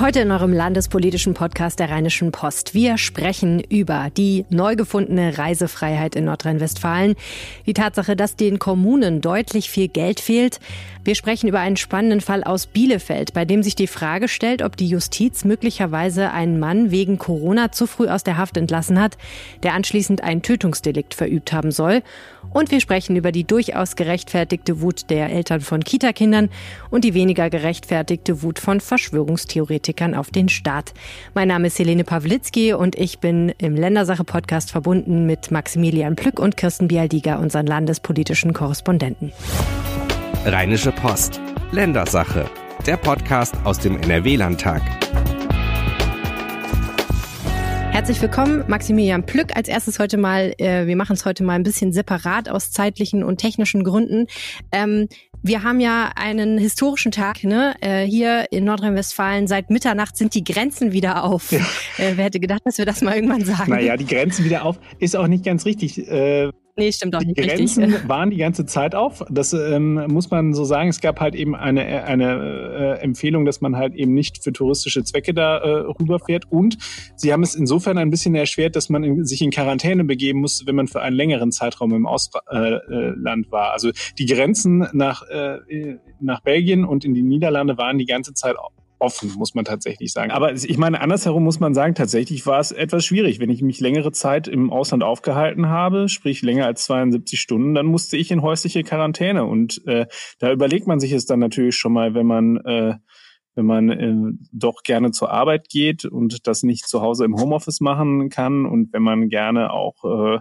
Heute in eurem landespolitischen Podcast der Rheinischen Post. Wir sprechen über die neu gefundene Reisefreiheit in Nordrhein-Westfalen, die Tatsache, dass den Kommunen deutlich viel Geld fehlt. Wir sprechen über einen spannenden Fall aus Bielefeld, bei dem sich die Frage stellt, ob die Justiz möglicherweise einen Mann wegen Corona zu früh aus der Haft entlassen hat, der anschließend ein Tötungsdelikt verübt haben soll. Und wir sprechen über die durchaus gerechtfertigte Wut der Eltern von Kitakindern und die weniger gerechtfertigte Wut von Verschwörungstheoretikern auf den Staat. Mein Name ist Helene Pawlitzki und ich bin im Ländersache-Podcast verbunden mit Maximilian Plück und Kirsten Bialdiger, unseren landespolitischen Korrespondenten. Rheinische Post. Ländersache. Der Podcast aus dem NRW-Landtag. Herzlich willkommen, Maximilian Plück. Als erstes heute mal, äh, wir machen es heute mal ein bisschen separat aus zeitlichen und technischen Gründen. Ähm, wir haben ja einen historischen Tag ne? Äh, hier in Nordrhein-Westfalen. Seit Mitternacht sind die Grenzen wieder auf. Ja. Äh, wer hätte gedacht, dass wir das mal irgendwann sagen? Naja, die Grenzen wieder auf ist auch nicht ganz richtig. Äh Nee, stimmt auch nicht. Die Grenzen richtig. waren die ganze Zeit auf. Das ähm, muss man so sagen. Es gab halt eben eine, eine äh, Empfehlung, dass man halt eben nicht für touristische Zwecke da äh, rüberfährt. Und sie haben es insofern ein bisschen erschwert, dass man in, sich in Quarantäne begeben musste, wenn man für einen längeren Zeitraum im Ausland äh, war. Also die Grenzen nach, äh, nach Belgien und in die Niederlande waren die ganze Zeit offen, muss man tatsächlich sagen. Aber ich meine, andersherum muss man sagen, tatsächlich war es etwas schwierig. Wenn ich mich längere Zeit im Ausland aufgehalten habe, sprich länger als 72 Stunden, dann musste ich in häusliche Quarantäne. Und äh, da überlegt man sich es dann natürlich schon mal, wenn man äh, wenn man äh, doch gerne zur Arbeit geht und das nicht zu Hause im Homeoffice machen kann und wenn man gerne auch äh,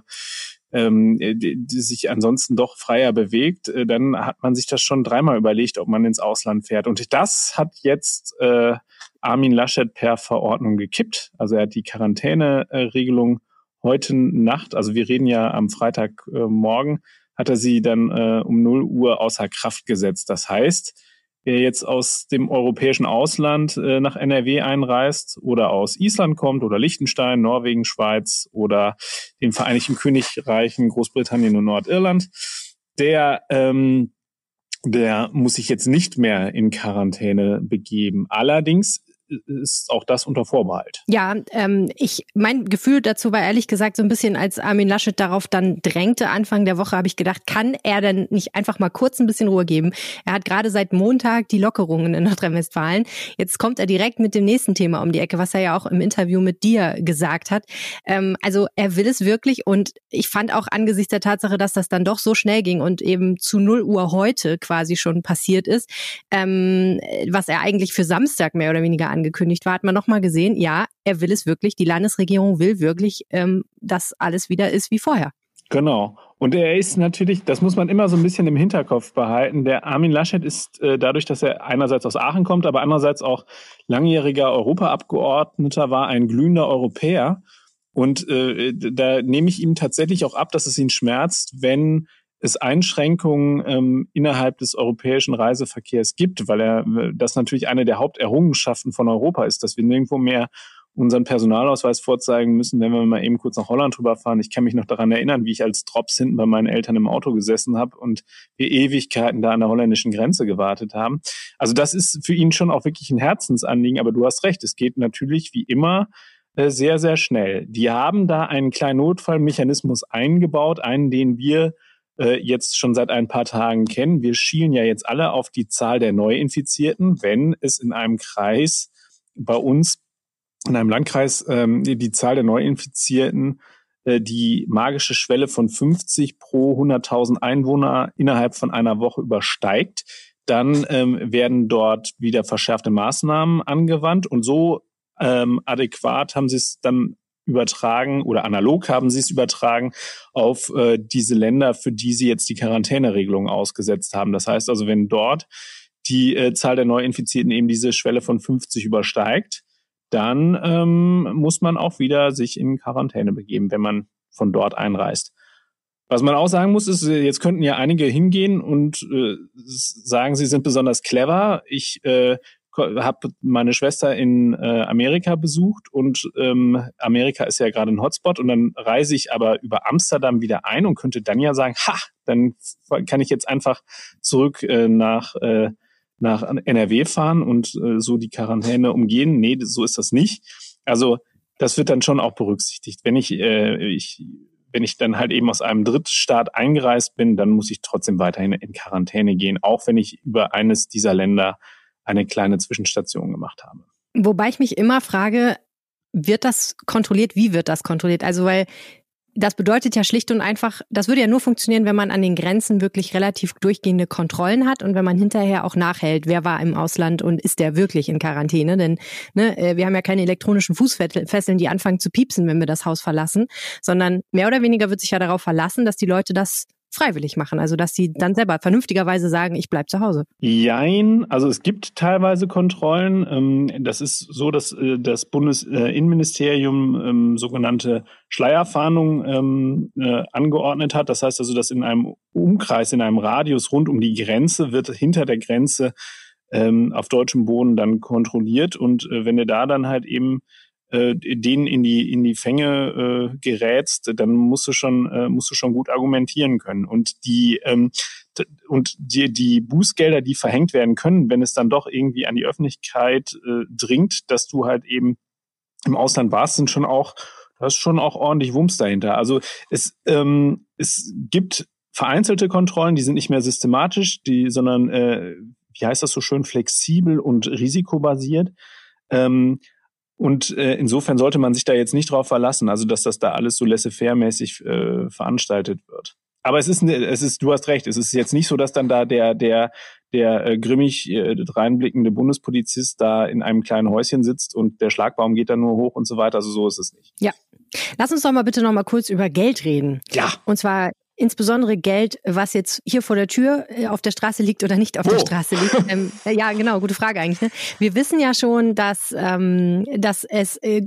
ähm, die, die sich ansonsten doch freier bewegt, äh, dann hat man sich das schon dreimal überlegt, ob man ins Ausland fährt. Und das hat jetzt äh, Armin Laschet per Verordnung gekippt. Also er hat die Quarantäneregelung heute Nacht, also wir reden ja am Freitagmorgen, äh, hat er sie dann äh, um 0 Uhr außer Kraft gesetzt. Das heißt, wer jetzt aus dem europäischen Ausland äh, nach NRW einreist oder aus Island kommt oder Liechtenstein, Norwegen, Schweiz oder den Vereinigten Königreichen, Großbritannien und Nordirland, der ähm, der muss sich jetzt nicht mehr in Quarantäne begeben. Allerdings ist auch das unter Vorbehalt. Ja, ähm, ich mein Gefühl dazu war ehrlich gesagt so ein bisschen, als Armin Laschet darauf dann drängte Anfang der Woche, habe ich gedacht, kann er denn nicht einfach mal kurz ein bisschen Ruhe geben? Er hat gerade seit Montag die Lockerungen in Nordrhein-Westfalen. Jetzt kommt er direkt mit dem nächsten Thema um die Ecke, was er ja auch im Interview mit dir gesagt hat. Ähm, also er will es wirklich und ich fand auch angesichts der Tatsache, dass das dann doch so schnell ging und eben zu 0 Uhr heute quasi schon passiert ist, ähm, was er eigentlich für Samstag mehr oder weniger angekündigt war, hat man nochmal gesehen, ja, er will es wirklich, die Landesregierung will wirklich, ähm, dass alles wieder ist wie vorher. Genau. Und er ist natürlich, das muss man immer so ein bisschen im Hinterkopf behalten. Der Armin Laschet ist äh, dadurch, dass er einerseits aus Aachen kommt, aber andererseits auch langjähriger Europaabgeordneter war, ein glühender Europäer. Und äh, da nehme ich ihm tatsächlich auch ab, dass es ihn schmerzt, wenn es Einschränkungen ähm, innerhalb des europäischen Reiseverkehrs gibt, weil er das natürlich eine der Haupterrungenschaften von Europa ist, dass wir nirgendwo mehr unseren Personalausweis vorzeigen müssen, wenn wir mal eben kurz nach Holland rüberfahren. Ich kann mich noch daran erinnern, wie ich als Drops hinten bei meinen Eltern im Auto gesessen habe und wir Ewigkeiten da an der holländischen Grenze gewartet haben. Also das ist für ihn schon auch wirklich ein Herzensanliegen, aber du hast recht, es geht natürlich wie immer äh, sehr, sehr schnell. Die haben da einen kleinen Notfallmechanismus eingebaut, einen, den wir äh, jetzt schon seit ein paar Tagen kennen. Wir schielen ja jetzt alle auf die Zahl der Neuinfizierten, wenn es in einem Kreis bei uns, in einem Landkreis, ähm, die Zahl der Neuinfizierten äh, die magische Schwelle von 50 pro 100.000 Einwohner innerhalb von einer Woche übersteigt, dann ähm, werden dort wieder verschärfte Maßnahmen angewandt und so ähm, adäquat haben sie es dann übertragen oder analog haben sie es übertragen auf äh, diese Länder, für die sie jetzt die Quarantäneregelung ausgesetzt haben. Das heißt also, wenn dort die äh, Zahl der Neuinfizierten eben diese Schwelle von 50 übersteigt, dann ähm, muss man auch wieder sich in Quarantäne begeben, wenn man von dort einreist. Was man auch sagen muss, ist, jetzt könnten ja einige hingehen und äh, sagen, sie sind besonders clever. Ich äh, habe meine Schwester in äh, Amerika besucht und ähm, Amerika ist ja gerade ein Hotspot und dann reise ich aber über Amsterdam wieder ein und könnte dann ja sagen, ha, dann kann ich jetzt einfach zurück äh, nach äh, nach NRW fahren und äh, so die Quarantäne umgehen. Nee, so ist das nicht. Also das wird dann schon auch berücksichtigt. Wenn ich, äh, ich wenn ich dann halt eben aus einem Drittstaat eingereist bin, dann muss ich trotzdem weiterhin in Quarantäne gehen, auch wenn ich über eines dieser Länder eine kleine Zwischenstation gemacht habe. Wobei ich mich immer frage, wird das kontrolliert? Wie wird das kontrolliert? Also, weil das bedeutet ja schlicht und einfach, das würde ja nur funktionieren, wenn man an den Grenzen wirklich relativ durchgehende Kontrollen hat und wenn man hinterher auch nachhält, wer war im Ausland und ist der wirklich in Quarantäne. Denn ne, äh, wir haben ja keine elektronischen Fußfesseln, die anfangen zu piepsen, wenn wir das Haus verlassen, sondern mehr oder weniger wird sich ja darauf verlassen, dass die Leute das freiwillig machen, also dass sie dann selber vernünftigerweise sagen, ich bleib zu Hause. Jein, also es gibt teilweise Kontrollen. Ähm, das ist so, dass äh, das Bundesinnenministerium ähm, sogenannte Schleierfahndung ähm, äh, angeordnet hat. Das heißt also, dass in einem Umkreis, in einem Radius rund um die Grenze wird hinter der Grenze auf deutschem Boden dann kontrolliert und äh, wenn er da dann halt eben äh, denen in die in die Fänge äh, gerätst, dann musst du schon äh, musst du schon gut argumentieren können und die ähm, und die die Bußgelder, die verhängt werden können, wenn es dann doch irgendwie an die Öffentlichkeit äh, dringt, dass du halt eben im Ausland warst, sind schon auch da ist schon auch ordentlich Wumms dahinter. Also es ähm, es gibt vereinzelte Kontrollen, die sind nicht mehr systematisch, die sondern äh, wie heißt das so schön flexibel und risikobasiert. Ähm, und äh, insofern sollte man sich da jetzt nicht drauf verlassen, also dass das da alles so laissez-faire-mäßig äh, veranstaltet wird. Aber es ist, es ist, du hast recht, es ist jetzt nicht so, dass dann da der, der, der äh, grimmig äh, reinblickende Bundespolizist da in einem kleinen Häuschen sitzt und der Schlagbaum geht dann nur hoch und so weiter. Also so ist es nicht. Ja. Lass uns doch mal bitte noch mal kurz über Geld reden. Ja. Und zwar insbesondere Geld, was jetzt hier vor der Tür äh, auf der Straße liegt oder nicht auf oh. der Straße liegt. Ähm, ja, genau, gute Frage eigentlich. Ne? Wir wissen ja schon, dass, ähm, dass es äh,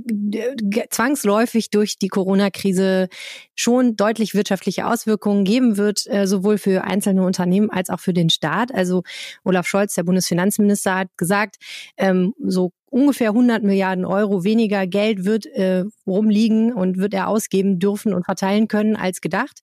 zwangsläufig durch die Corona-Krise schon deutlich wirtschaftliche Auswirkungen geben wird, äh, sowohl für einzelne Unternehmen als auch für den Staat. Also Olaf Scholz, der Bundesfinanzminister, hat gesagt, ähm, so ungefähr 100 Milliarden Euro weniger Geld wird äh, rumliegen und wird er ausgeben dürfen und verteilen können als gedacht.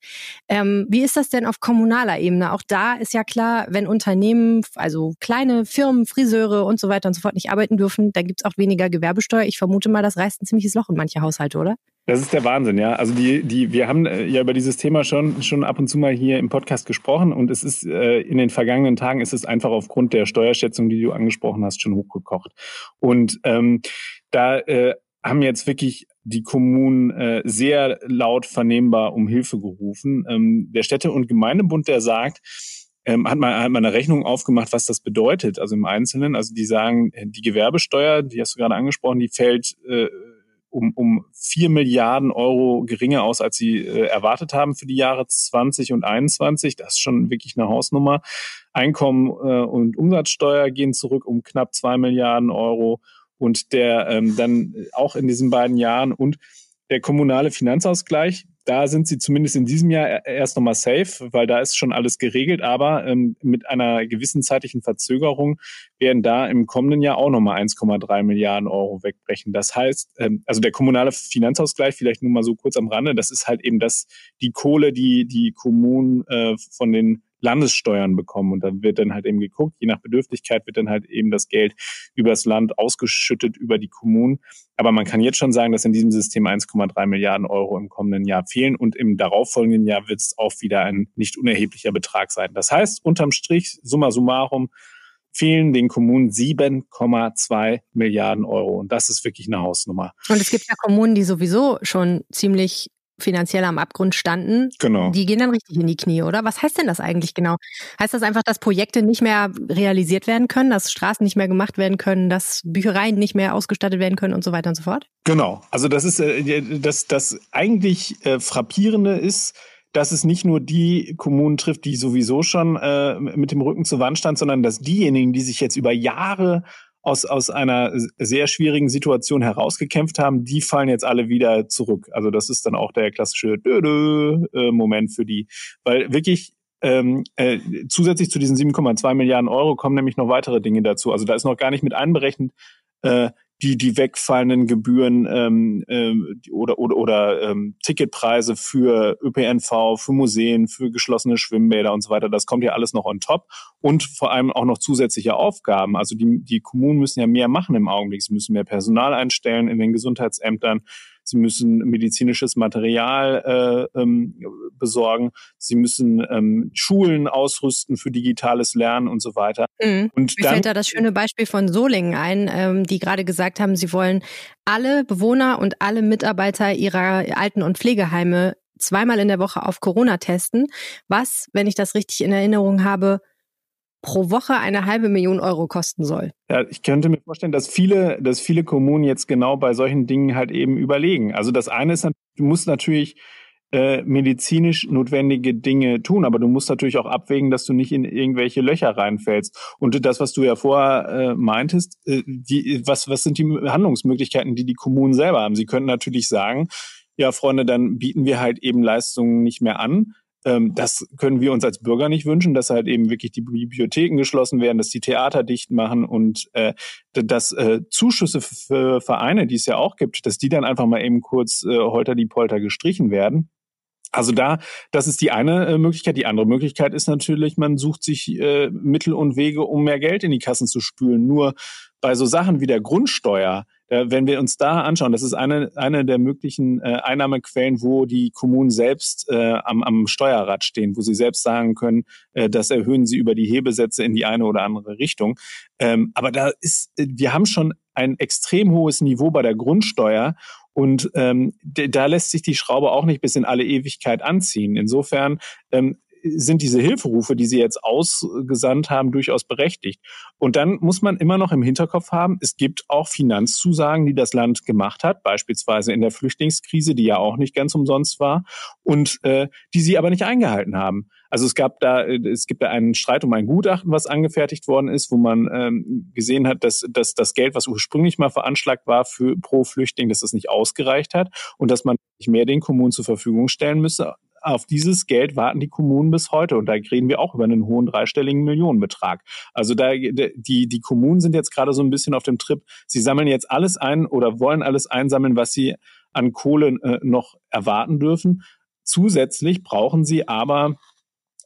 Ähm, wie ist das denn auf kommunaler Ebene? Auch da ist ja klar, wenn Unternehmen, also kleine Firmen, Friseure und so weiter und so fort nicht arbeiten dürfen, dann gibt's auch weniger Gewerbesteuer. Ich vermute mal, das reißt ein ziemliches Loch in manche Haushalte, oder? Das ist der Wahnsinn, ja. Also die, die, wir haben äh, ja über dieses Thema schon, schon ab und zu mal hier im Podcast gesprochen und es ist äh, in den vergangenen Tagen ist es einfach aufgrund der Steuerschätzung, die du angesprochen hast, schon hochgekocht. Und ähm, da äh, haben jetzt wirklich die Kommunen äh, sehr laut vernehmbar um Hilfe gerufen. Ähm, der Städte- und Gemeindebund, der sagt, ähm, hat, man, hat man eine Rechnung aufgemacht, was das bedeutet, also im Einzelnen. Also die sagen, die Gewerbesteuer, die hast du gerade angesprochen, die fällt äh, um, um vier Milliarden Euro geringer aus, als sie äh, erwartet haben für die Jahre 20 und 21. Das ist schon wirklich eine Hausnummer. Einkommen äh, und Umsatzsteuer gehen zurück um knapp zwei Milliarden Euro und der ähm, dann auch in diesen beiden Jahren und der kommunale Finanzausgleich, da sind sie zumindest in diesem Jahr erst nochmal safe, weil da ist schon alles geregelt, aber ähm, mit einer gewissen zeitlichen Verzögerung werden da im kommenden Jahr auch nochmal 1,3 Milliarden Euro wegbrechen. Das heißt, ähm, also der kommunale Finanzausgleich, vielleicht nur mal so kurz am Rande, das ist halt eben das, die Kohle, die die Kommunen äh, von den Landessteuern bekommen. Und da wird dann halt eben geguckt, je nach Bedürftigkeit wird dann halt eben das Geld übers Land ausgeschüttet über die Kommunen. Aber man kann jetzt schon sagen, dass in diesem System 1,3 Milliarden Euro im kommenden Jahr fehlen und im darauffolgenden Jahr wird es auch wieder ein nicht unerheblicher Betrag sein. Das heißt, unterm Strich, summa summarum, fehlen den Kommunen 7,2 Milliarden Euro. Und das ist wirklich eine Hausnummer. Und es gibt ja Kommunen, die sowieso schon ziemlich finanziell am Abgrund standen, genau. die gehen dann richtig in die Knie, oder? Was heißt denn das eigentlich genau? Heißt das einfach, dass Projekte nicht mehr realisiert werden können, dass Straßen nicht mehr gemacht werden können, dass Büchereien nicht mehr ausgestattet werden können und so weiter und so fort? Genau. Also das ist äh, das, das eigentlich äh, frappierende ist, dass es nicht nur die Kommunen trifft, die sowieso schon äh, mit dem Rücken zur Wand stand, sondern dass diejenigen, die sich jetzt über Jahre aus, aus einer sehr schwierigen Situation herausgekämpft haben, die fallen jetzt alle wieder zurück. Also das ist dann auch der klassische äh, Moment für die, weil wirklich ähm, äh, zusätzlich zu diesen 7,2 Milliarden Euro kommen nämlich noch weitere Dinge dazu. Also da ist noch gar nicht mit einberechnet, äh, die die wegfallenden Gebühren ähm, äh, oder oder, oder ähm, Ticketpreise für ÖPNV, für Museen, für geschlossene Schwimmbäder und so weiter. Das kommt ja alles noch on top und vor allem auch noch zusätzliche Aufgaben. Also die die Kommunen müssen ja mehr machen im Augenblick. Sie müssen mehr Personal einstellen in den Gesundheitsämtern. Sie müssen medizinisches Material äh, ähm, besorgen. Sie müssen ähm, Schulen ausrüsten für digitales Lernen und so weiter. Mhm. Und Mir dann, fällt da das schöne Beispiel von Solingen ein, ähm, die gerade gesagt haben, sie wollen alle Bewohner und alle Mitarbeiter ihrer Alten- und Pflegeheime zweimal in der Woche auf Corona testen, was, wenn ich das richtig in Erinnerung habe, pro Woche eine halbe Million Euro kosten soll. Ja, ich könnte mir vorstellen, dass viele, dass viele Kommunen jetzt genau bei solchen Dingen halt eben überlegen. Also das eine ist, du musst natürlich äh, medizinisch notwendige Dinge tun, aber du musst natürlich auch abwägen, dass du nicht in irgendwelche Löcher reinfällst. Und das, was du ja vorher äh, meintest, äh, die, was, was sind die Handlungsmöglichkeiten, die die Kommunen selber haben? Sie könnten natürlich sagen, ja, Freunde, dann bieten wir halt eben Leistungen nicht mehr an das können wir uns als Bürger nicht wünschen, dass halt eben wirklich die Bibliotheken geschlossen werden, dass die Theater dicht machen und äh, dass äh, Zuschüsse für Vereine, die es ja auch gibt, dass die dann einfach mal eben kurz äh, holter die Polter gestrichen werden. Also da, das ist die eine äh, Möglichkeit. Die andere Möglichkeit ist natürlich, man sucht sich äh, Mittel und Wege, um mehr Geld in die Kassen zu spülen. Nur bei so Sachen wie der Grundsteuer, wenn wir uns da anschauen, das ist eine, eine der möglichen äh, Einnahmequellen, wo die Kommunen selbst äh, am, am Steuerrad stehen, wo sie selbst sagen können, äh, das erhöhen sie über die Hebesätze in die eine oder andere Richtung. Ähm, aber da ist, äh, wir haben schon ein extrem hohes Niveau bei der Grundsteuer und ähm, da lässt sich die Schraube auch nicht bis in alle Ewigkeit anziehen. Insofern ähm, sind diese Hilferufe, die Sie jetzt ausgesandt haben, durchaus berechtigt. Und dann muss man immer noch im Hinterkopf haben, es gibt auch Finanzzusagen, die das Land gemacht hat, beispielsweise in der Flüchtlingskrise, die ja auch nicht ganz umsonst war, und äh, die sie aber nicht eingehalten haben. Also es gab da, es gibt da einen Streit um ein Gutachten, was angefertigt worden ist, wo man ähm, gesehen hat, dass, dass das Geld, was ursprünglich mal veranschlagt war für pro Flüchtling, dass das nicht ausgereicht hat und dass man nicht mehr den Kommunen zur Verfügung stellen müsse auf dieses Geld warten die Kommunen bis heute. Und da reden wir auch über einen hohen dreistelligen Millionenbetrag. Also da, die, die Kommunen sind jetzt gerade so ein bisschen auf dem Trip. Sie sammeln jetzt alles ein oder wollen alles einsammeln, was sie an Kohle äh, noch erwarten dürfen. Zusätzlich brauchen sie aber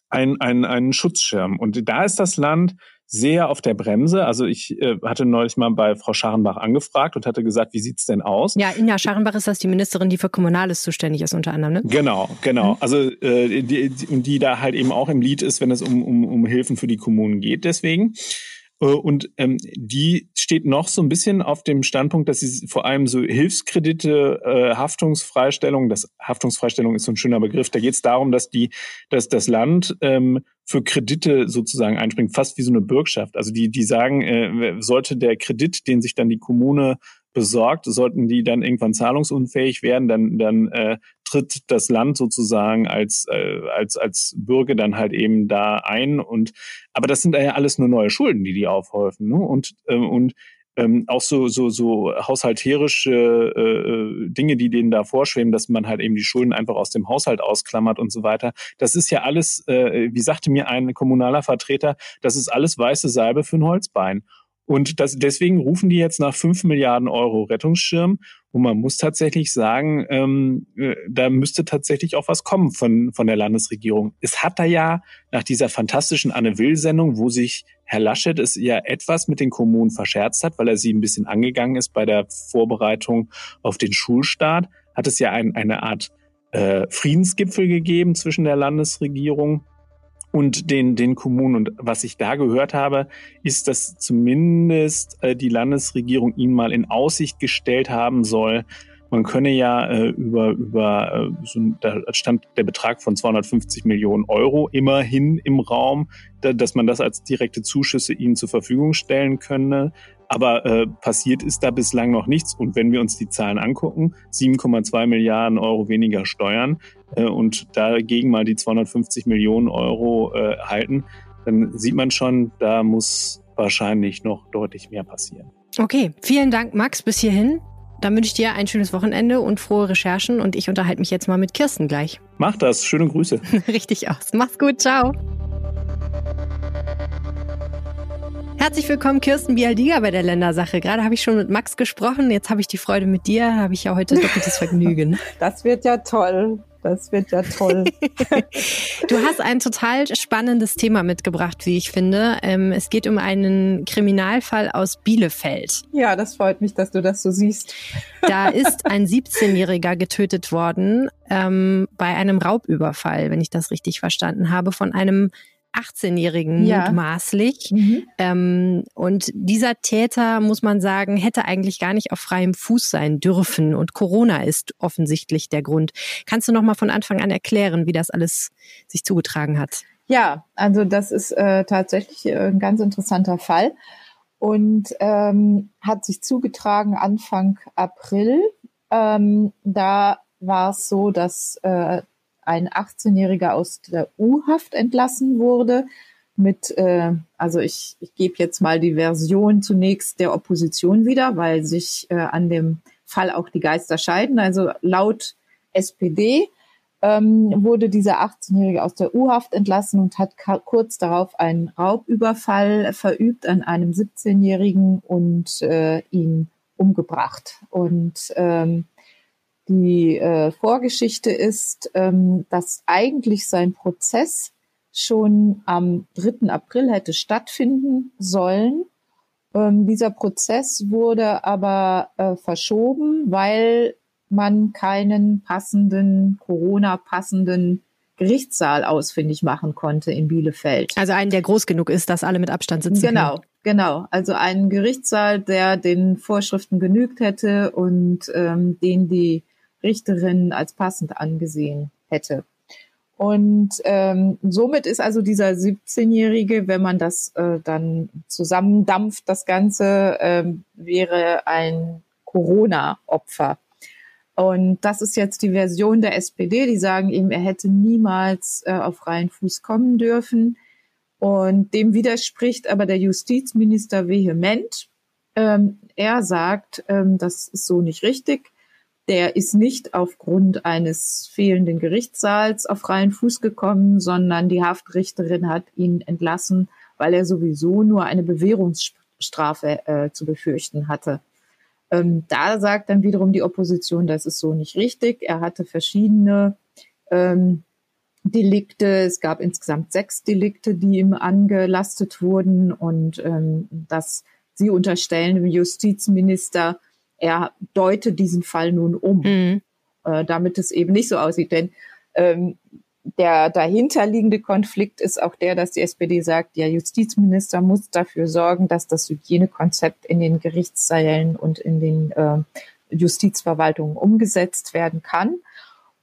ein, ein, einen Schutzschirm. Und da ist das Land sehr auf der Bremse. Also ich äh, hatte neulich mal bei Frau Scharrenbach angefragt und hatte gesagt, wie sieht's denn aus? Ja, Inja Scharrenbach ist das die Ministerin, die für Kommunales zuständig ist unter anderem, ne? Genau, genau. Mhm. Also äh, die, die, die da halt eben auch im Lied ist, wenn es um, um, um Hilfen für die Kommunen geht. Deswegen. Äh, und ähm, die steht noch so ein bisschen auf dem Standpunkt, dass sie vor allem so Hilfskredite, äh, Haftungsfreistellung, das Haftungsfreistellung ist so ein schöner Begriff, da geht es darum, dass die, dass das Land ähm, für Kredite sozusagen einspringt, fast wie so eine Bürgschaft. Also die, die sagen, äh, sollte der Kredit, den sich dann die Kommune besorgt, sollten die dann irgendwann zahlungsunfähig werden, dann, dann äh, tritt das Land sozusagen als, äh, als, als Bürger dann halt eben da ein. Und aber das sind ja alles nur neue Schulden, die die aufhäufen. Ne? Und, äh, und ähm, auch so, so, so haushalterische äh, Dinge, die denen da vorschweben, dass man halt eben die Schulden einfach aus dem Haushalt ausklammert und so weiter. Das ist ja alles, äh, wie sagte mir ein kommunaler Vertreter, das ist alles weiße Salbe für ein Holzbein. Und das, deswegen rufen die jetzt nach fünf Milliarden Euro Rettungsschirm. Und man muss tatsächlich sagen, ähm, äh, da müsste tatsächlich auch was kommen von, von der Landesregierung. Es hat da ja nach dieser fantastischen Anne Will-Sendung, wo sich Herr Laschet es ja etwas mit den Kommunen verscherzt hat, weil er sie ein bisschen angegangen ist bei der Vorbereitung auf den Schulstart, hat es ja ein, eine Art äh, Friedensgipfel gegeben zwischen der Landesregierung und den, den Kommunen. Und was ich da gehört habe, ist, dass zumindest äh, die Landesregierung ihn mal in Aussicht gestellt haben soll, man könne ja äh, über, über äh, so, da stand der Betrag von 250 Millionen Euro immerhin im Raum, da, dass man das als direkte Zuschüsse ihnen zur Verfügung stellen könne. Aber äh, passiert ist da bislang noch nichts. Und wenn wir uns die Zahlen angucken, 7,2 Milliarden Euro weniger Steuern äh, und dagegen mal die 250 Millionen Euro äh, halten, dann sieht man schon, da muss wahrscheinlich noch deutlich mehr passieren. Okay, vielen Dank, Max, bis hierhin. Dann wünsche ich dir ein schönes Wochenende und frohe Recherchen und ich unterhalte mich jetzt mal mit Kirsten gleich. Mach das. Schöne Grüße. Richtig aus. Mach's gut. Ciao. Herzlich willkommen, Kirsten Bialdiga bei der Ländersache. Gerade habe ich schon mit Max gesprochen, jetzt habe ich die Freude mit dir, habe ich ja heute doppeltes Vergnügen. Das wird ja toll. Das wird ja toll. du hast ein total spannendes Thema mitgebracht, wie ich finde. Ähm, es geht um einen Kriminalfall aus Bielefeld. Ja, das freut mich, dass du das so siehst. Da ist ein 17-Jähriger getötet worden ähm, bei einem Raubüberfall, wenn ich das richtig verstanden habe, von einem 18-Jährigen ja. mutmaßlich. Mhm. Ähm, und dieser Täter, muss man sagen, hätte eigentlich gar nicht auf freiem Fuß sein dürfen. Und Corona ist offensichtlich der Grund. Kannst du noch mal von Anfang an erklären, wie das alles sich zugetragen hat? Ja, also das ist äh, tatsächlich äh, ein ganz interessanter Fall und ähm, hat sich zugetragen Anfang April. Ähm, da war es so, dass äh, ein 18-Jähriger aus der U-Haft entlassen wurde mit, äh, also ich, ich gebe jetzt mal die Version zunächst der Opposition wieder, weil sich äh, an dem Fall auch die Geister scheiden. Also laut SPD ähm, wurde dieser 18-Jährige aus der U-Haft entlassen und hat kurz darauf einen Raubüberfall verübt an einem 17-Jährigen und äh, ihn umgebracht. Und ähm, die äh, Vorgeschichte ist, ähm, dass eigentlich sein Prozess schon am 3. April hätte stattfinden sollen. Ähm, dieser Prozess wurde aber äh, verschoben, weil man keinen passenden, Corona-passenden Gerichtssaal ausfindig machen konnte in Bielefeld. Also einen, der groß genug ist, dass alle mit Abstand sitzen Genau, können. genau. Also einen Gerichtssaal, der den Vorschriften genügt hätte und ähm, den die Richterin als passend angesehen hätte. Und ähm, somit ist also dieser 17-Jährige, wenn man das äh, dann zusammendampft, das Ganze ähm, wäre ein Corona-Opfer. Und das ist jetzt die Version der SPD, die sagen ihm, er hätte niemals äh, auf freien Fuß kommen dürfen. Und dem widerspricht aber der Justizminister vehement. Ähm, er sagt, ähm, das ist so nicht richtig der ist nicht aufgrund eines fehlenden Gerichtssaals auf freien Fuß gekommen, sondern die Haftrichterin hat ihn entlassen, weil er sowieso nur eine Bewährungsstrafe äh, zu befürchten hatte. Ähm, da sagt dann wiederum die Opposition, das ist so nicht richtig. Er hatte verschiedene ähm, Delikte. Es gab insgesamt sechs Delikte, die ihm angelastet wurden und ähm, dass sie unterstellen dem Justizminister, er deutet diesen Fall nun um, mhm. äh, damit es eben nicht so aussieht. Denn ähm, der dahinterliegende Konflikt ist auch der, dass die SPD sagt, der Justizminister muss dafür sorgen, dass das Hygienekonzept in den Gerichtssälen und in den äh, Justizverwaltungen umgesetzt werden kann.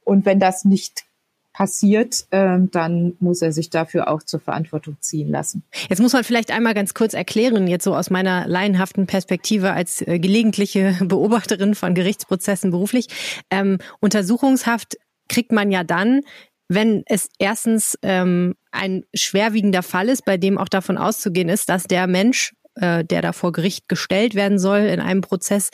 Und wenn das nicht passiert, äh, dann muss er sich dafür auch zur Verantwortung ziehen lassen. Jetzt muss man vielleicht einmal ganz kurz erklären, jetzt so aus meiner laienhaften Perspektive als äh, gelegentliche Beobachterin von Gerichtsprozessen beruflich. Ähm, Untersuchungshaft kriegt man ja dann, wenn es erstens ähm, ein schwerwiegender Fall ist, bei dem auch davon auszugehen ist, dass der Mensch, äh, der da vor Gericht gestellt werden soll in einem Prozess,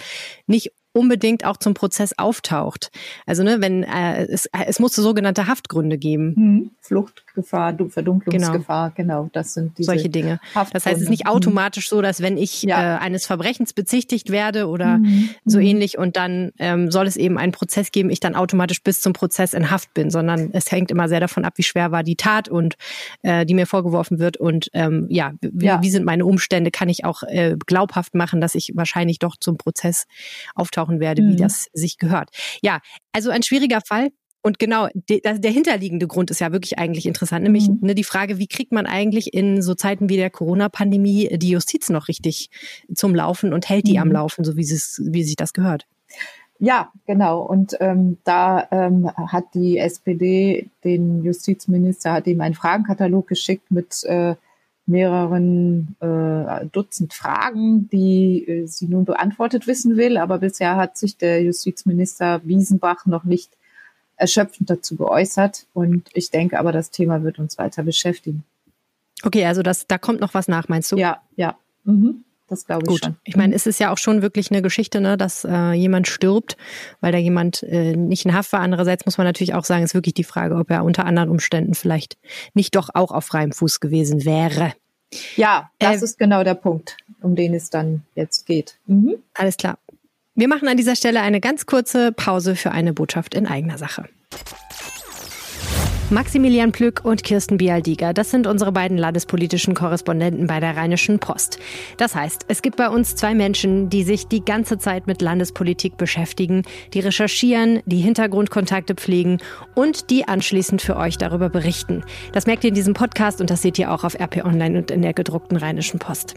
nicht unbedingt auch zum Prozess auftaucht. Also ne, wenn äh, es, es muss sogenannte Haftgründe geben. Hm. Fluchtgefahr, Verdunklungsgefahr, genau. genau, das sind diese solche Dinge. Haftgründe. Das heißt, es ist nicht automatisch so, dass wenn ich ja. äh, eines Verbrechens bezichtigt werde oder mhm. so mhm. ähnlich und dann ähm, soll es eben einen Prozess geben, ich dann automatisch bis zum Prozess in Haft bin, sondern es hängt immer sehr davon ab, wie schwer war die Tat und äh, die mir vorgeworfen wird und ähm, ja, wie, ja. wie sind meine Umstände, kann ich auch äh, glaubhaft machen, dass ich wahrscheinlich doch zum Prozess auftauchen werde, mhm. wie das sich gehört. Ja, also ein schwieriger Fall. Und genau, de, der hinterliegende Grund ist ja wirklich eigentlich interessant, nämlich mhm. ne, die Frage, wie kriegt man eigentlich in so Zeiten wie der Corona-Pandemie die Justiz noch richtig zum Laufen und hält die mhm. am Laufen, so wie, es, wie sich das gehört? Ja, genau. Und ähm, da ähm, hat die SPD den Justizminister, hat ihm einen Fragenkatalog geschickt mit äh, mehreren äh, Dutzend Fragen, die äh, sie nun beantwortet wissen will. Aber bisher hat sich der Justizminister Wiesenbach noch nicht erschöpfend dazu geäußert. Und ich denke aber, das Thema wird uns weiter beschäftigen. Okay, also das, da kommt noch was nach, meinst du? Ja, ja. Mhm. Das glaube ich Gut. schon. Ich meine, es ist ja auch schon wirklich eine Geschichte, ne, dass äh, jemand stirbt, weil da jemand äh, nicht in Haft war. Andererseits muss man natürlich auch sagen, ist wirklich die Frage, ob er unter anderen Umständen vielleicht nicht doch auch auf freiem Fuß gewesen wäre. Ja, das äh, ist genau der Punkt, um den es dann jetzt geht. Mhm. Alles klar. Wir machen an dieser Stelle eine ganz kurze Pause für eine Botschaft in eigener Sache. Maximilian Plück und Kirsten Bialdiger, das sind unsere beiden landespolitischen Korrespondenten bei der Rheinischen Post. Das heißt, es gibt bei uns zwei Menschen, die sich die ganze Zeit mit Landespolitik beschäftigen, die recherchieren, die Hintergrundkontakte pflegen und die anschließend für euch darüber berichten. Das merkt ihr in diesem Podcast und das seht ihr auch auf RP Online und in der gedruckten Rheinischen Post.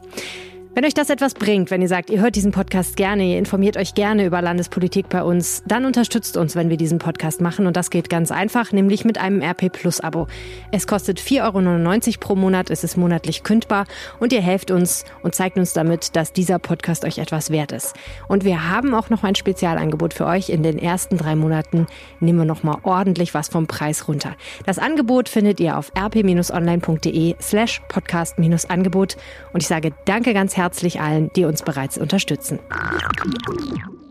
Wenn euch das etwas bringt, wenn ihr sagt, ihr hört diesen Podcast gerne, ihr informiert euch gerne über Landespolitik bei uns, dann unterstützt uns, wenn wir diesen Podcast machen. Und das geht ganz einfach, nämlich mit einem RP Plus Abo. Es kostet 4,99 Euro pro Monat, es ist monatlich kündbar und ihr helft uns und zeigt uns damit, dass dieser Podcast euch etwas wert ist. Und wir haben auch noch ein Spezialangebot für euch. In den ersten drei Monaten nehmen wir noch mal ordentlich was vom Preis runter. Das Angebot findet ihr auf rp-online.de slash podcast-angebot. Und ich sage danke ganz herzlich herzlich allen, die uns bereits unterstützen.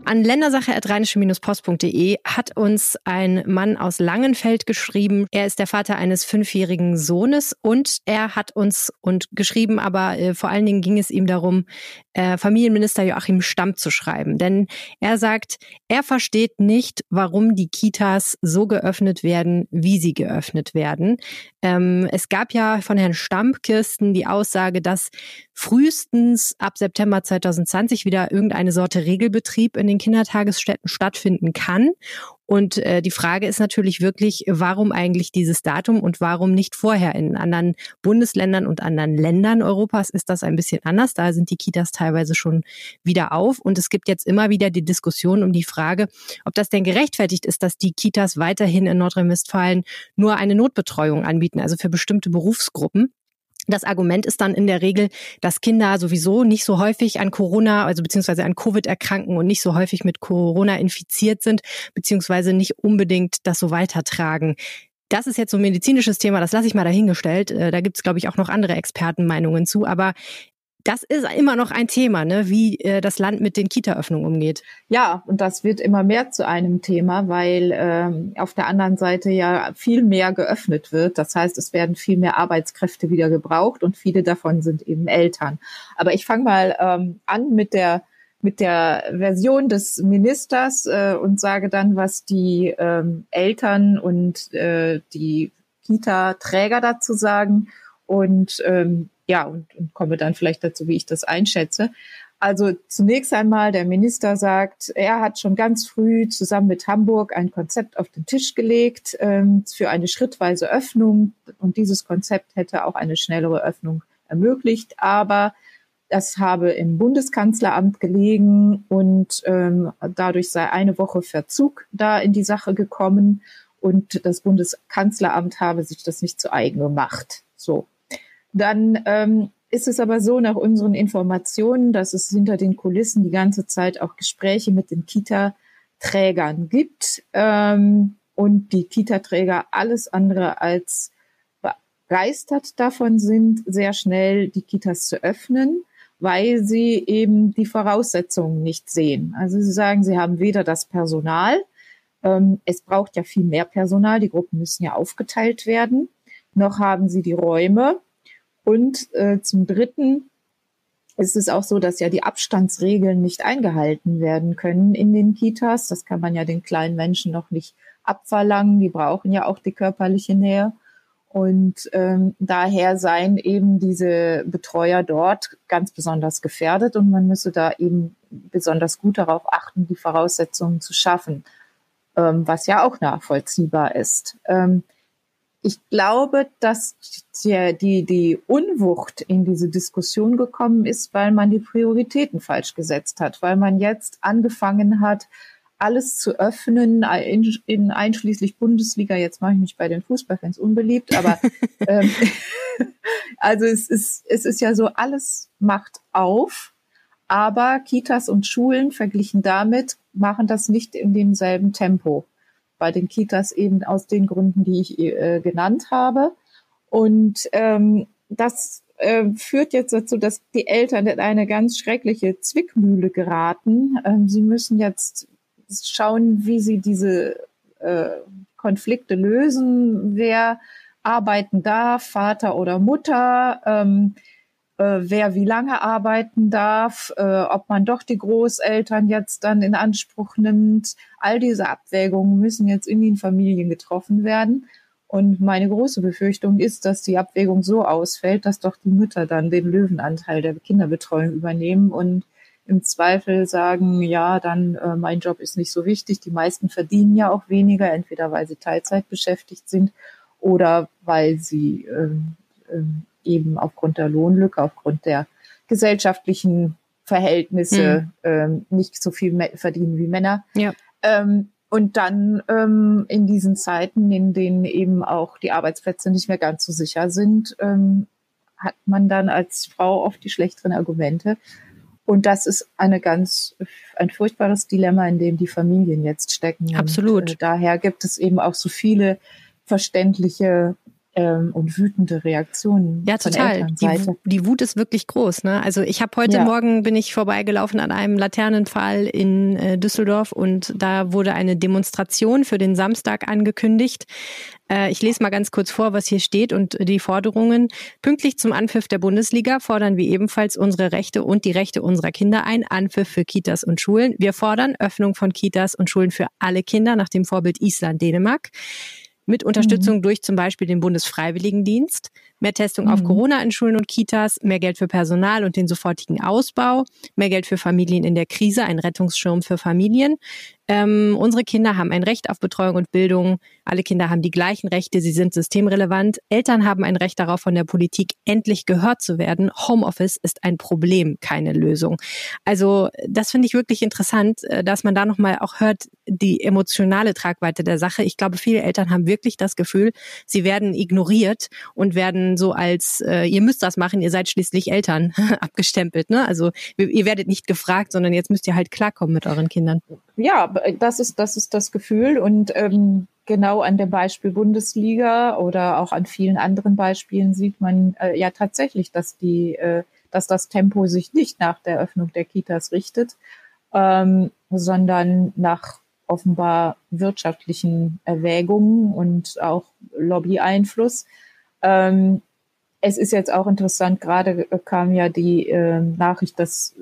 An ländersache.rheinische-post.de hat uns ein Mann aus Langenfeld geschrieben. Er ist der Vater eines fünfjährigen Sohnes und er hat uns und geschrieben, aber äh, vor allen Dingen ging es ihm darum, äh, Familienminister Joachim Stamm zu schreiben. Denn er sagt, er versteht nicht, warum die Kitas so geöffnet werden, wie sie geöffnet werden. Ähm, es gab ja von Herrn Stamm, Kirsten, die Aussage, dass frühestens ab September 2020 wieder irgendeine Sorte Regelbetrieb in den Kindertagesstätten stattfinden kann. Und äh, die Frage ist natürlich wirklich, warum eigentlich dieses Datum und warum nicht vorher? In anderen Bundesländern und anderen Ländern Europas ist das ein bisschen anders. Da sind die Kitas teilweise schon wieder auf. Und es gibt jetzt immer wieder die Diskussion um die Frage, ob das denn gerechtfertigt ist, dass die Kitas weiterhin in Nordrhein-Westfalen nur eine Notbetreuung anbieten, also für bestimmte Berufsgruppen. Das Argument ist dann in der Regel, dass Kinder sowieso nicht so häufig an Corona, also beziehungsweise an Covid erkranken und nicht so häufig mit Corona infiziert sind, beziehungsweise nicht unbedingt das so weitertragen. Das ist jetzt so ein medizinisches Thema, das lasse ich mal dahingestellt. Äh, da gibt es, glaube ich, auch noch andere Expertenmeinungen zu. Aber das ist immer noch ein Thema, ne? wie äh, das Land mit den Kita-Öffnungen umgeht. Ja, und das wird immer mehr zu einem Thema, weil ähm, auf der anderen Seite ja viel mehr geöffnet wird. Das heißt, es werden viel mehr Arbeitskräfte wieder gebraucht und viele davon sind eben Eltern. Aber ich fange mal ähm, an mit der mit der Version des Ministers äh, und sage dann, was die ähm, Eltern und äh, die Kita-Träger dazu sagen. Und ähm, ja, und, und komme dann vielleicht dazu, wie ich das einschätze. Also zunächst einmal, der Minister sagt, er hat schon ganz früh zusammen mit Hamburg ein Konzept auf den Tisch gelegt ähm, für eine schrittweise Öffnung. Und dieses Konzept hätte auch eine schnellere Öffnung ermöglicht. Aber das habe im Bundeskanzleramt gelegen und ähm, dadurch sei eine Woche Verzug da in die Sache gekommen und das Bundeskanzleramt habe sich das nicht zu eigen gemacht. So, dann ähm, ist es aber so nach unseren Informationen, dass es hinter den Kulissen die ganze Zeit auch Gespräche mit den Kita-Trägern gibt ähm, und die Kita-Träger alles andere als begeistert davon sind, sehr schnell die Kitas zu öffnen, weil sie eben die Voraussetzungen nicht sehen. Also sie sagen, sie haben weder das Personal, ähm, es braucht ja viel mehr Personal, die Gruppen müssen ja aufgeteilt werden, noch haben sie die Räume und äh, zum Dritten ist es auch so, dass ja die Abstandsregeln nicht eingehalten werden können in den Kitas. Das kann man ja den kleinen Menschen noch nicht abverlangen. Die brauchen ja auch die körperliche Nähe. Und ähm, daher seien eben diese Betreuer dort ganz besonders gefährdet und man müsse da eben besonders gut darauf achten, die Voraussetzungen zu schaffen, ähm, was ja auch nachvollziehbar ist. Ähm, ich glaube, dass die, die, die Unwucht in diese Diskussion gekommen ist, weil man die Prioritäten falsch gesetzt hat, weil man jetzt angefangen hat, alles zu öffnen, in, in einschließlich Bundesliga. Jetzt mache ich mich bei den Fußballfans unbeliebt, aber ähm, also es ist, es ist ja so, alles macht auf, aber Kitas und Schulen verglichen damit machen das nicht in demselben Tempo bei den Kitas eben aus den Gründen, die ich äh, genannt habe. Und ähm, das äh, führt jetzt dazu, dass die Eltern in eine ganz schreckliche Zwickmühle geraten. Ähm, sie müssen jetzt schauen, wie sie diese äh, Konflikte lösen, wer arbeiten darf, Vater oder Mutter. Ähm, äh, wer wie lange arbeiten darf, äh, ob man doch die Großeltern jetzt dann in Anspruch nimmt. All diese Abwägungen müssen jetzt in den Familien getroffen werden. Und meine große Befürchtung ist, dass die Abwägung so ausfällt, dass doch die Mütter dann den Löwenanteil der Kinderbetreuung übernehmen und im Zweifel sagen, ja, dann äh, mein Job ist nicht so wichtig. Die meisten verdienen ja auch weniger, entweder weil sie Teilzeit beschäftigt sind oder weil sie ähm, ähm, eben aufgrund der Lohnlücke, aufgrund der gesellschaftlichen Verhältnisse mhm. ähm, nicht so viel verdienen wie Männer. Ja. Ähm, und dann ähm, in diesen Zeiten, in denen eben auch die Arbeitsplätze nicht mehr ganz so sicher sind, ähm, hat man dann als Frau oft die schlechteren Argumente. Und das ist eine ganz, ein furchtbares Dilemma, in dem die Familien jetzt stecken. Absolut. Und, äh, daher gibt es eben auch so viele verständliche ähm, und wütende Reaktionen. Ja, total. Die, die, Wut ist wirklich groß. Ne? Also ich habe heute ja. Morgen bin ich vorbeigelaufen an einem Laternenpfahl in äh, Düsseldorf und da wurde eine Demonstration für den Samstag angekündigt. Äh, ich lese mal ganz kurz vor, was hier steht und die Forderungen. Pünktlich zum Anpfiff der Bundesliga fordern wir ebenfalls unsere Rechte und die Rechte unserer Kinder ein. Anpfiff für Kitas und Schulen. Wir fordern Öffnung von Kitas und Schulen für alle Kinder nach dem Vorbild Island, Dänemark mit Unterstützung mhm. durch zum Beispiel den Bundesfreiwilligendienst, mehr Testung mhm. auf Corona in Schulen und Kitas, mehr Geld für Personal und den sofortigen Ausbau, mehr Geld für Familien in der Krise, ein Rettungsschirm für Familien, ähm, unsere Kinder haben ein Recht auf Betreuung und Bildung. Alle Kinder haben die gleichen Rechte. Sie sind systemrelevant. Eltern haben ein Recht darauf, von der Politik endlich gehört zu werden. Homeoffice ist ein Problem, keine Lösung. Also das finde ich wirklich interessant, äh, dass man da nochmal auch hört, die emotionale Tragweite der Sache. Ich glaube, viele Eltern haben wirklich das Gefühl, sie werden ignoriert und werden so als, äh, ihr müsst das machen, ihr seid schließlich Eltern abgestempelt. Ne? Also ihr werdet nicht gefragt, sondern jetzt müsst ihr halt klarkommen mit euren Kindern ja, das ist, das ist das Gefühl. Und ähm, genau an dem Beispiel Bundesliga oder auch an vielen anderen Beispielen sieht man äh, ja tatsächlich, dass die, äh, dass das Tempo sich nicht nach der Öffnung der Kitas richtet, ähm, sondern nach offenbar wirtschaftlichen Erwägungen und auch Lobby-Einfluss. Ähm, es ist jetzt auch interessant, gerade kam ja die äh, Nachricht, dass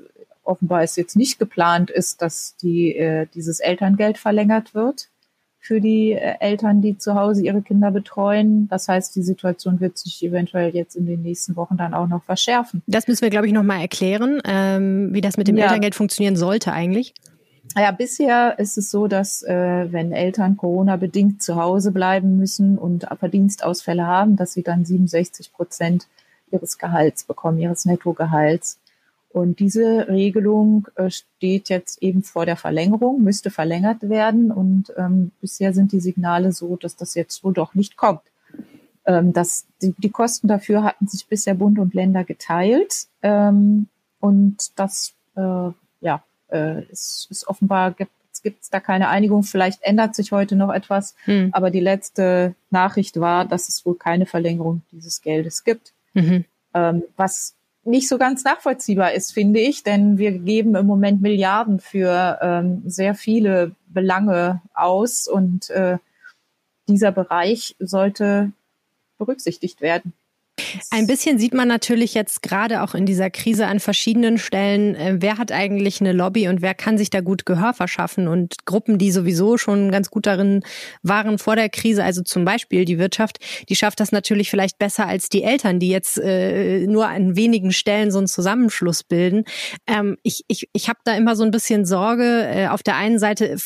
offenbar es jetzt nicht geplant ist, dass die, äh, dieses Elterngeld verlängert wird für die äh, Eltern, die zu Hause ihre Kinder betreuen. Das heißt, die Situation wird sich eventuell jetzt in den nächsten Wochen dann auch noch verschärfen. Das müssen wir, glaube ich, noch mal erklären, ähm, wie das mit dem ja. Elterngeld funktionieren sollte eigentlich. Ja, bisher ist es so, dass äh, wenn Eltern Corona-bedingt zu Hause bleiben müssen und Verdienstausfälle haben, dass sie dann 67 Prozent ihres Gehalts bekommen, ihres Nettogehalts. Und diese Regelung äh, steht jetzt eben vor der Verlängerung, müsste verlängert werden. Und ähm, bisher sind die Signale so, dass das jetzt wohl doch nicht kommt. Ähm, das, die, die Kosten dafür hatten sich bisher Bund und Länder geteilt. Ähm, und das äh, ja, äh, ist, ist offenbar gibt es da keine Einigung. Vielleicht ändert sich heute noch etwas, hm. aber die letzte Nachricht war, dass es wohl keine Verlängerung dieses Geldes gibt. Mhm. Ähm, was nicht so ganz nachvollziehbar ist, finde ich, denn wir geben im Moment Milliarden für ähm, sehr viele Belange aus und äh, dieser Bereich sollte berücksichtigt werden. Ein bisschen sieht man natürlich jetzt gerade auch in dieser Krise an verschiedenen Stellen, äh, wer hat eigentlich eine Lobby und wer kann sich da gut Gehör verschaffen. Und Gruppen, die sowieso schon ganz gut darin waren vor der Krise, also zum Beispiel die Wirtschaft, die schafft das natürlich vielleicht besser als die Eltern, die jetzt äh, nur an wenigen Stellen so einen Zusammenschluss bilden. Ähm, ich ich, ich habe da immer so ein bisschen Sorge. Äh, auf der einen Seite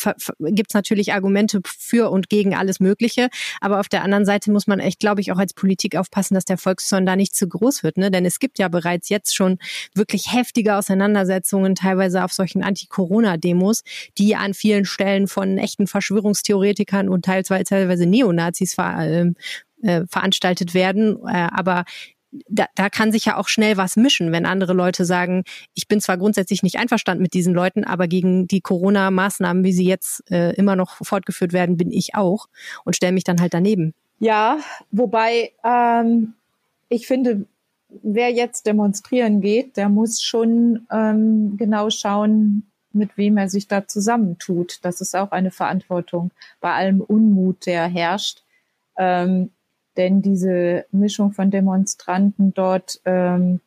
gibt es natürlich Argumente für und gegen alles Mögliche, aber auf der anderen Seite muss man echt, glaube ich, auch als Politik aufpassen, dass der Volks Volkszorn da nicht zu groß wird. Ne? Denn es gibt ja bereits jetzt schon wirklich heftige Auseinandersetzungen, teilweise auf solchen Anti-Corona-Demos, die an vielen Stellen von echten Verschwörungstheoretikern und teilweise, teilweise Neonazis ver, ähm, äh, veranstaltet werden. Äh, aber da, da kann sich ja auch schnell was mischen, wenn andere Leute sagen, ich bin zwar grundsätzlich nicht einverstanden mit diesen Leuten, aber gegen die Corona-Maßnahmen, wie sie jetzt äh, immer noch fortgeführt werden, bin ich auch und stelle mich dann halt daneben. Ja, wobei ähm, ich finde, wer jetzt demonstrieren geht, der muss schon ähm, genau schauen, mit wem er sich da zusammentut. Das ist auch eine Verantwortung bei allem Unmut, der herrscht. Ähm, denn diese Mischung von Demonstranten dort ähm,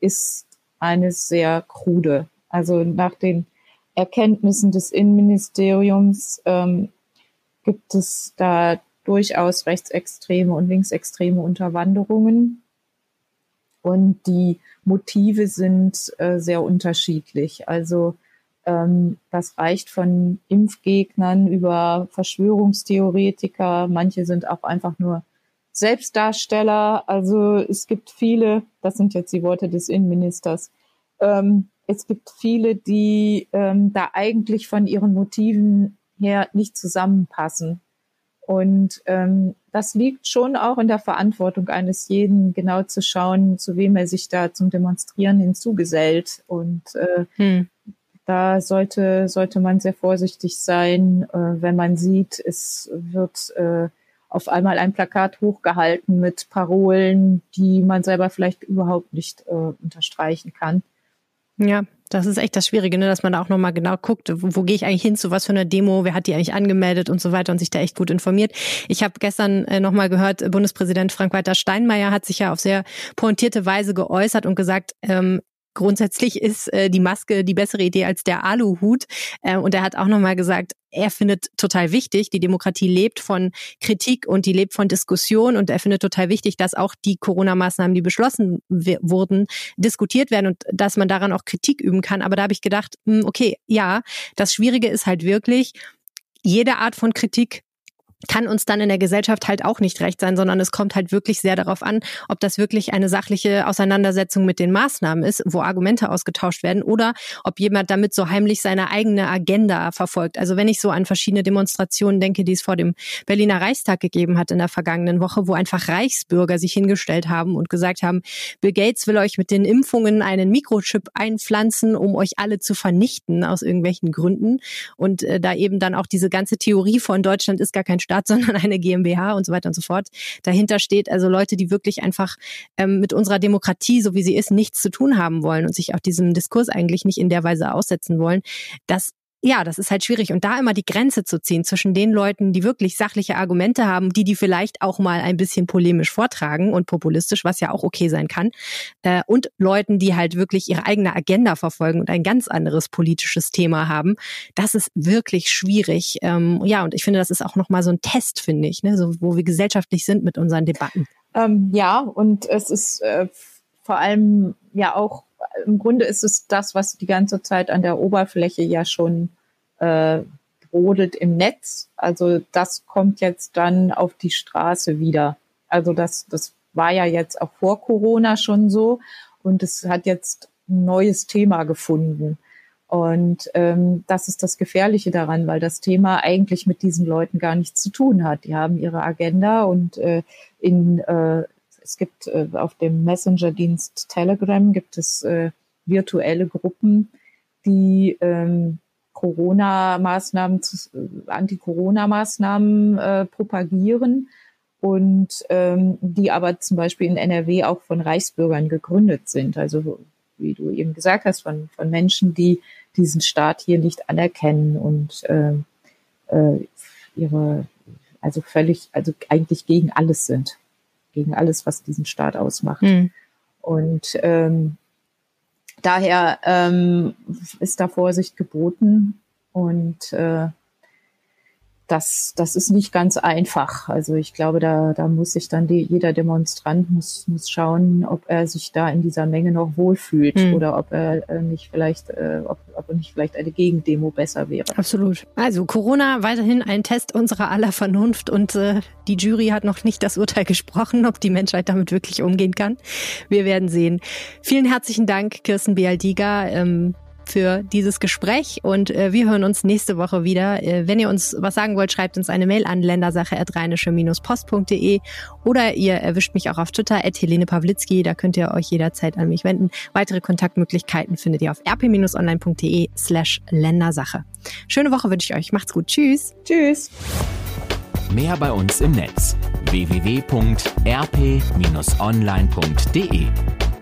ist eine sehr krude. Also nach den Erkenntnissen des Innenministeriums ähm, gibt es da durchaus rechtsextreme und linksextreme Unterwanderungen. Und die Motive sind äh, sehr unterschiedlich. Also ähm, das reicht von Impfgegnern über Verschwörungstheoretiker. Manche sind auch einfach nur Selbstdarsteller. Also es gibt viele, das sind jetzt die Worte des Innenministers, ähm, es gibt viele, die ähm, da eigentlich von ihren Motiven her nicht zusammenpassen. Und ähm, das liegt schon auch in der Verantwortung eines jeden, genau zu schauen, zu wem er sich da zum Demonstrieren hinzugesellt. Und äh, hm. da sollte, sollte man sehr vorsichtig sein, äh, wenn man sieht, es wird äh, auf einmal ein Plakat hochgehalten mit Parolen, die man selber vielleicht überhaupt nicht äh, unterstreichen kann. Ja, das ist echt das Schwierige, ne? dass man da auch nochmal genau guckt, wo, wo gehe ich eigentlich hin, zu was für einer Demo, wer hat die eigentlich angemeldet und so weiter und sich da echt gut informiert. Ich habe gestern äh, nochmal gehört, Bundespräsident Frank-Walter Steinmeier hat sich ja auf sehr pointierte Weise geäußert und gesagt, ähm, Grundsätzlich ist äh, die Maske die bessere Idee als der Aluhut. Äh, und er hat auch nochmal gesagt, er findet total wichtig, die Demokratie lebt von Kritik und die lebt von Diskussion. Und er findet total wichtig, dass auch die Corona-Maßnahmen, die beschlossen wurden, diskutiert werden und dass man daran auch Kritik üben kann. Aber da habe ich gedacht, mh, hm, okay, ja, das Schwierige ist halt wirklich, jede Art von Kritik kann uns dann in der Gesellschaft halt auch nicht recht sein, sondern es kommt halt wirklich sehr darauf an, ob das wirklich eine sachliche Auseinandersetzung mit den Maßnahmen ist, wo Argumente ausgetauscht werden oder ob jemand damit so heimlich seine eigene Agenda verfolgt. Also wenn ich so an verschiedene Demonstrationen denke, die es vor dem Berliner Reichstag gegeben hat in der vergangenen Woche, wo einfach Reichsbürger sich hingestellt haben und gesagt haben, Bill Gates will euch mit den Impfungen einen Mikrochip einpflanzen, um euch alle zu vernichten aus irgendwelchen Gründen und äh, da eben dann auch diese ganze Theorie von Deutschland ist gar kein Staat Staat, sondern eine GmbH und so weiter und so fort. Dahinter steht also Leute, die wirklich einfach ähm, mit unserer Demokratie, so wie sie ist, nichts zu tun haben wollen und sich auch diesem Diskurs eigentlich nicht in der Weise aussetzen wollen. Das ja, das ist halt schwierig. Und da immer die Grenze zu ziehen zwischen den Leuten, die wirklich sachliche Argumente haben, die die vielleicht auch mal ein bisschen polemisch vortragen und populistisch, was ja auch okay sein kann, äh, und Leuten, die halt wirklich ihre eigene Agenda verfolgen und ein ganz anderes politisches Thema haben, das ist wirklich schwierig. Ähm, ja, und ich finde, das ist auch nochmal so ein Test, finde ich, ne, so, wo wir gesellschaftlich sind mit unseren Debatten. Ähm, ja, und es ist äh, vor allem ja auch im Grunde ist es das, was die ganze Zeit an der Oberfläche ja schon äh, brodelt im Netz. Also das kommt jetzt dann auf die Straße wieder. Also das, das war ja jetzt auch vor Corona schon so und es hat jetzt ein neues Thema gefunden. Und ähm, das ist das Gefährliche daran, weil das Thema eigentlich mit diesen Leuten gar nichts zu tun hat. Die haben ihre Agenda und äh, in äh, es gibt äh, auf dem Messenger-Dienst Telegram gibt es äh, virtuelle Gruppen, die ähm, Corona-Maßnahmen, äh, Anti-Corona-Maßnahmen äh, propagieren und ähm, die aber zum Beispiel in NRW auch von Reichsbürgern gegründet sind. Also wie du eben gesagt hast, von, von Menschen, die diesen Staat hier nicht anerkennen und äh, äh, ihre, also völlig, also eigentlich gegen alles sind gegen alles, was diesen Staat ausmacht. Mhm. Und ähm, daher ähm, ist da Vorsicht geboten und äh, das, das ist nicht ganz einfach. Also ich glaube, da, da muss sich dann die, jeder Demonstrant muss, muss schauen, ob er sich da in dieser Menge noch wohlfühlt mhm. oder ob er äh, nicht vielleicht, äh, ob, ob nicht vielleicht eine Gegendemo besser wäre. Absolut. Also Corona weiterhin ein Test unserer aller Vernunft und äh, die Jury hat noch nicht das Urteil gesprochen, ob die Menschheit damit wirklich umgehen kann. Wir werden sehen. Vielen herzlichen Dank, Kirsten Bialdiga. Ähm, für dieses Gespräch und äh, wir hören uns nächste Woche wieder. Äh, wenn ihr uns was sagen wollt, schreibt uns eine Mail an ländersache.rheinische-post.de oder ihr erwischt mich auch auf Twitter at Helene Pawlitzki, da könnt ihr euch jederzeit an mich wenden. Weitere Kontaktmöglichkeiten findet ihr auf rp-online.de slash Ländersache. Schöne Woche wünsche ich euch. Macht's gut. Tschüss. Tschüss. Mehr bei uns im Netz www.rp-online.de